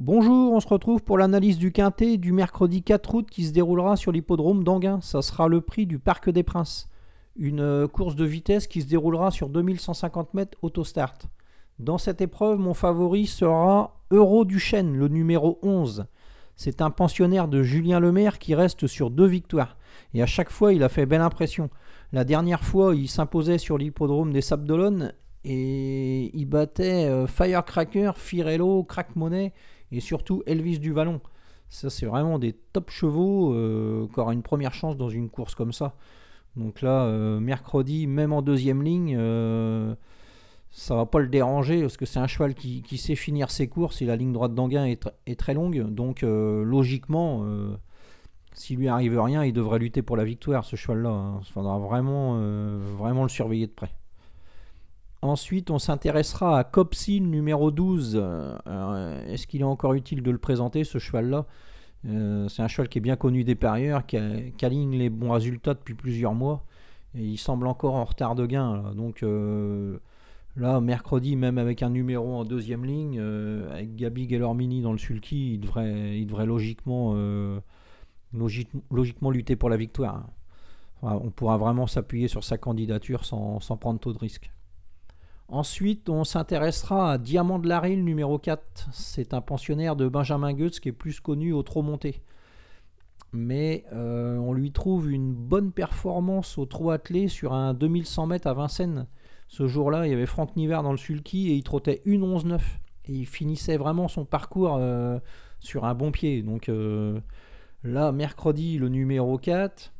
Bonjour, on se retrouve pour l'analyse du quintet du mercredi 4 août qui se déroulera sur l'hippodrome d'Anguin. Ça sera le prix du Parc des Princes. Une euh, course de vitesse qui se déroulera sur 2150 mètres autostart. Dans cette épreuve, mon favori sera Euro Duchesne, le numéro 11. C'est un pensionnaire de Julien Lemaire qui reste sur deux victoires. Et à chaque fois, il a fait belle impression. La dernière fois, il s'imposait sur l'hippodrome des Sables et il battait euh, Firecracker, Firello, Crack Money et surtout Elvis du Vallon. Ça, c'est vraiment des top chevaux euh, qui aura une première chance dans une course comme ça. Donc là, euh, mercredi, même en deuxième ligne, euh, ça va pas le déranger parce que c'est un cheval qui, sait finir ses courses et la ligne droite d'Anguin est, très longue. Donc logiquement, s'il lui arrive rien, il devrait lutter pour la victoire, ce cheval-là. Il hein. faudra vraiment, vraiment le surveiller de près. Ensuite, on s'intéressera à Copsil numéro 12. Euh, est-ce qu'il est encore utile de le présenter, ce cheval-là? Euh, C'est un cheval qui est bien connu des parieurs, qui, aligne les bons résultats depuis plusieurs mois. Et il semble encore en retard de gain. Donc euh, là, mercredi, même avec un numéro en deuxième ligne, avec Gabi Gellormini dans le sulky, il devrait, il devrait logiquement, lutter pour la victoire. on pourra vraiment s'appuyer sur sa candidature sans, sans prendre trop de risques. Ensuite, on s'intéressera à Diamant de Larille numéro 4. C'est un pensionnaire de Benjamin Goetz qui est plus connu au trop monté. Mais euh, on lui trouve une bonne performance au trot attelé sur un 2100 mètres à Vincennes. Ce jour-là, il y avait Franck Nivard dans le sulky et il trottait 1.11.9. Et il finissait vraiment son parcours euh, sur un bon pied. Donc euh, là, mercredi, le numéro 4.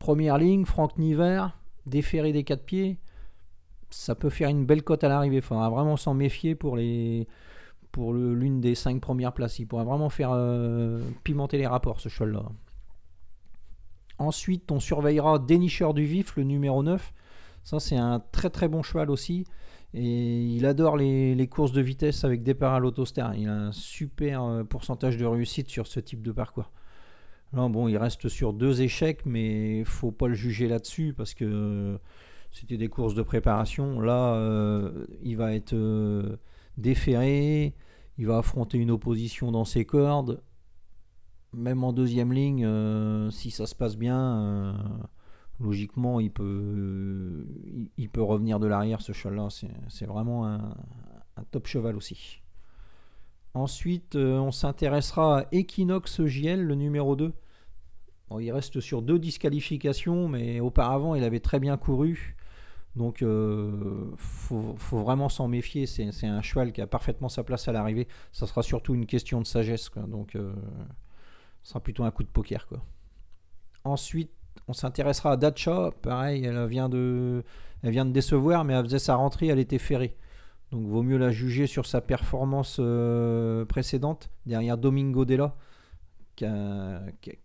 Première ligne, Franck Nivard, déféré des 4 pieds ça peut faire une belle cote à l'arrivée. Il faudra vraiment s'en méfier pour les pour l'une des cinq premières places. Il pourra vraiment faire euh, pimenter les rapports, ce cheval-là. Ensuite, on surveillera Dénicheur du Vif, le numéro 9. Ça, c'est un très très bon cheval aussi. Et il adore les, courses de vitesse avec départ à l'autostar. Il a un super euh, pourcentage de réussite sur ce type de parcours. Là, bon, il reste sur deux échecs, mais faut pas le juger là-dessus parce que c'était des courses de préparation. Là, euh, il va être euh, déféré, il va affronter une opposition dans ses cordes. Même en deuxième ligne, euh, si ça se passe bien, logiquement, il peut, il, peut revenir de l'arrière, ce cheval-là. C'est vraiment un, top cheval aussi. Ensuite, on s'intéressera à Equinox JL, le numéro 2. il reste sur deux disqualifications, mais auparavant, il avait très bien couru. Donc, euh, faut, vraiment s'en méfier. C'est un cheval qui a parfaitement sa place à l'arrivée. Ça sera surtout une question de sagesse. Donc, euh, ce sera plutôt un coup de poker. Ensuite, on s'intéressera à Dacha. Pareil, elle vient, de, décevoir, mais elle faisait sa rentrée, elle était ferrée. Donc, vaut mieux la juger sur sa performance euh, précédente, derrière Domingo Della, qui a,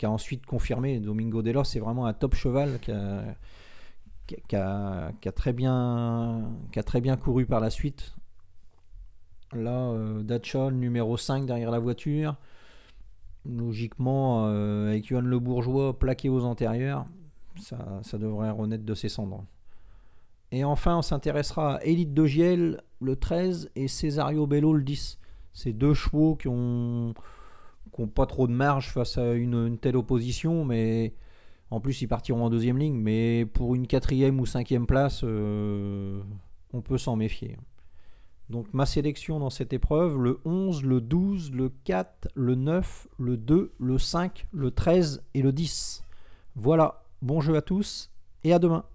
ensuite confirmé. Domingo Della, c'est vraiment un top cheval qui a, très bien, couru par la suite. Là, euh, numéro 5 derrière la voiture. Logiquement, euh, avec Yohan Le Bourgeois plaqué aux antérieurs, ça, ça, devrait renaître de ses cendres. Et enfin, on s'intéressera à Elite de Giel, le 13, et Cesario Bello, le 10. Ces deux chevaux qui ont, qui pas trop de marge face à une telle opposition, mais en plus, ils partiront en deuxième ligne, mais pour une quatrième ou cinquième place, euh, on peut s'en méfier. Donc ma sélection dans cette épreuve, le 11, le 12, le 4, le 9, le 2, le 5, le 13 et le 10. Voilà, bon jeu à tous et à demain.